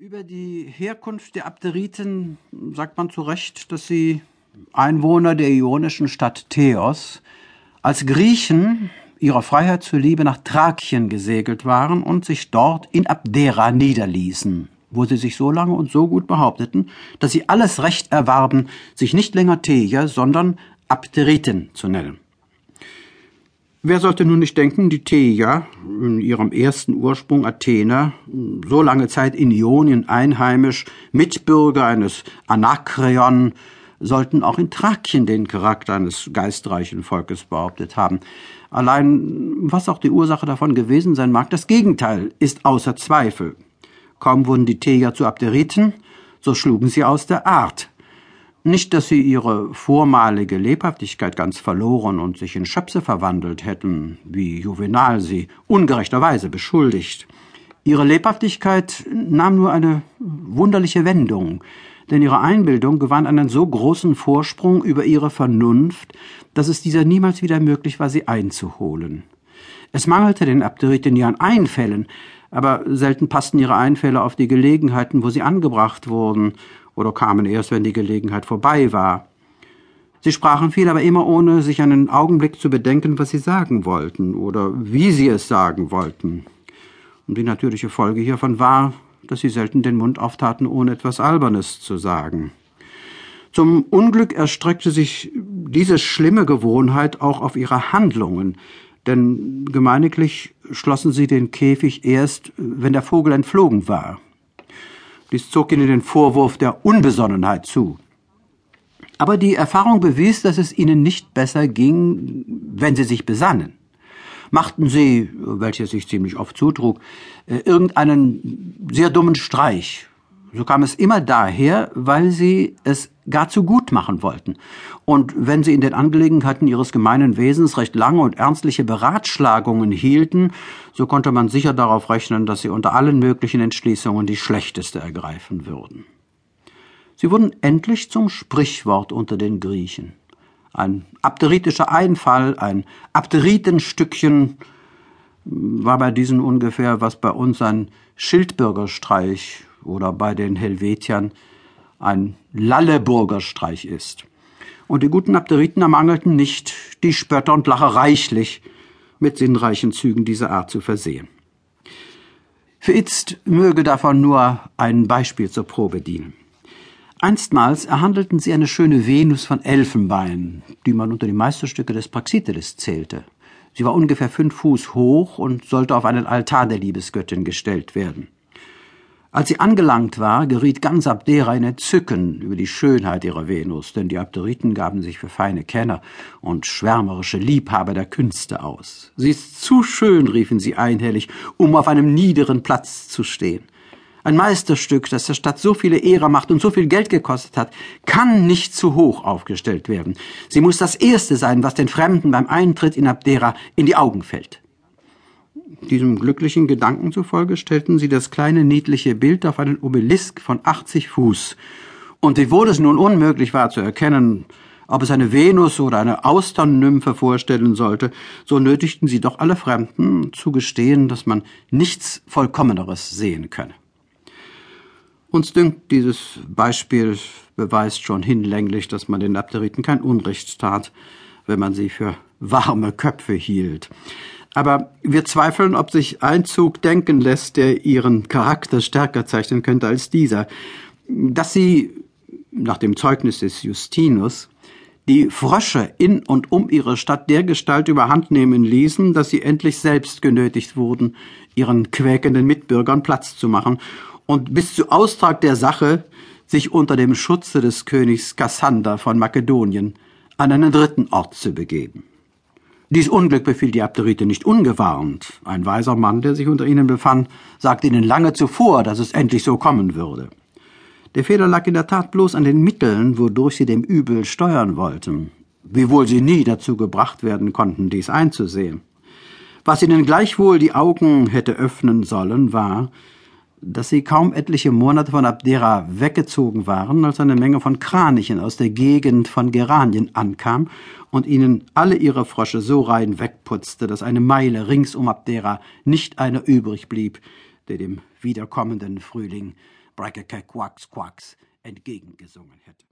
Über die Herkunft der Abderiten sagt man zu Recht, dass sie Einwohner der ionischen Stadt Theos als Griechen ihrer Freiheit zuliebe nach Thrakien gesegelt waren und sich dort in Abdera niederließen, wo sie sich so lange und so gut behaupteten, dass sie alles Recht erwarben, sich nicht länger Theier, sondern Abderiten zu nennen. Wer sollte nun nicht denken, die Theier, in ihrem ersten Ursprung Athener, so lange Zeit in Ionien einheimisch, Mitbürger eines Anakreon, sollten auch in Thrakien den Charakter eines geistreichen Volkes behauptet haben. Allein, was auch die Ursache davon gewesen sein mag, das Gegenteil ist außer Zweifel. Kaum wurden die Theier zu Abderiten, so schlugen sie aus der Art, nicht, dass sie ihre vormalige Lebhaftigkeit ganz verloren und sich in Schöpse verwandelt hätten, wie Juvenal sie ungerechterweise beschuldigt. Ihre Lebhaftigkeit nahm nur eine wunderliche Wendung, denn ihre Einbildung gewann einen so großen Vorsprung über ihre Vernunft, dass es dieser niemals wieder möglich war, sie einzuholen. Es mangelte den Abderiten ja an Einfällen, aber selten passten ihre Einfälle auf die Gelegenheiten, wo sie angebracht wurden, oder kamen erst, wenn die Gelegenheit vorbei war. Sie sprachen viel, aber immer ohne sich einen Augenblick zu bedenken, was sie sagen wollten oder wie sie es sagen wollten. Und die natürliche Folge hiervon war, dass sie selten den Mund auftaten, ohne etwas Albernes zu sagen. Zum Unglück erstreckte sich diese schlimme Gewohnheit auch auf ihre Handlungen, denn gemeiniglich schlossen sie den Käfig erst, wenn der Vogel entflogen war. Dies zog ihnen den Vorwurf der Unbesonnenheit zu. Aber die Erfahrung bewies, dass es ihnen nicht besser ging, wenn sie sich besannen. Machten sie, welches sich ziemlich oft zutrug, äh, irgendeinen sehr dummen Streich so kam es immer daher, weil sie es gar zu gut machen wollten. Und wenn sie in den Angelegenheiten ihres gemeinen Wesens recht lange und ernstliche Beratschlagungen hielten, so konnte man sicher darauf rechnen, dass sie unter allen möglichen Entschließungen die schlechteste ergreifen würden. Sie wurden endlich zum Sprichwort unter den Griechen. Ein abderitischer Einfall, ein Abderitenstückchen war bei diesen ungefähr, was bei uns ein Schildbürgerstreich oder bei den Helvetiern ein Lalleburger Streich ist. Und die guten Abderiten ermangelten nicht, die Spötter und Lacher reichlich mit sinnreichen Zügen dieser Art zu versehen. Für Itzt möge davon nur ein Beispiel zur Probe dienen. Einstmals erhandelten sie eine schöne Venus von Elfenbein, die man unter die Meisterstücke des Praxiteles zählte. Sie war ungefähr fünf Fuß hoch und sollte auf einen Altar der Liebesgöttin gestellt werden. Als sie angelangt war, geriet ganz Abdera in Entzücken über die Schönheit ihrer Venus, denn die Abderiten gaben sich für feine Kenner und schwärmerische Liebhaber der Künste aus. Sie ist zu schön, riefen sie einhellig, um auf einem niederen Platz zu stehen. Ein Meisterstück, das der Stadt so viele Ehre macht und so viel Geld gekostet hat, kann nicht zu hoch aufgestellt werden. Sie muss das Erste sein, was den Fremden beim Eintritt in Abdera in die Augen fällt. Diesem glücklichen Gedanken zufolge stellten sie das kleine niedliche Bild auf einen Obelisk von 80 Fuß. Und wiewohl es nun unmöglich war zu erkennen, ob es eine Venus oder eine Austernnymphe vorstellen sollte, so nötigten sie doch alle Fremden zu gestehen, dass man nichts Vollkommeneres sehen könne. Uns dünkt, dieses Beispiel beweist schon hinlänglich, dass man den Abderiten kein Unrecht tat, wenn man sie für warme Köpfe hielt. Aber wir zweifeln, ob sich ein Zug denken lässt, der ihren Charakter stärker zeichnen könnte als dieser. Dass sie, nach dem Zeugnis des Justinus, die Frösche in und um ihre Stadt dergestalt überhand nehmen ließen, dass sie endlich selbst genötigt wurden, ihren quäkenden Mitbürgern Platz zu machen und bis zu Austrag der Sache sich unter dem Schutze des Königs Kassander von Makedonien an einen dritten Ort zu begeben. Dies Unglück befiel die Abderite nicht ungewarnt. Ein weiser Mann, der sich unter ihnen befand, sagte ihnen lange zuvor, dass es endlich so kommen würde. Der Fehler lag in der Tat bloß an den Mitteln, wodurch sie dem Übel steuern wollten, wiewohl sie nie dazu gebracht werden konnten, dies einzusehen. Was ihnen gleichwohl die Augen hätte öffnen sollen, war, dass sie kaum etliche Monate von Abdera weggezogen waren, als eine Menge von Kranichen aus der Gegend von Geranien ankam und ihnen alle ihre Frösche so rein wegputzte, dass eine Meile rings um Abdera nicht einer übrig blieb, der dem wiederkommenden Frühling Quacks Quacks entgegengesungen hätte.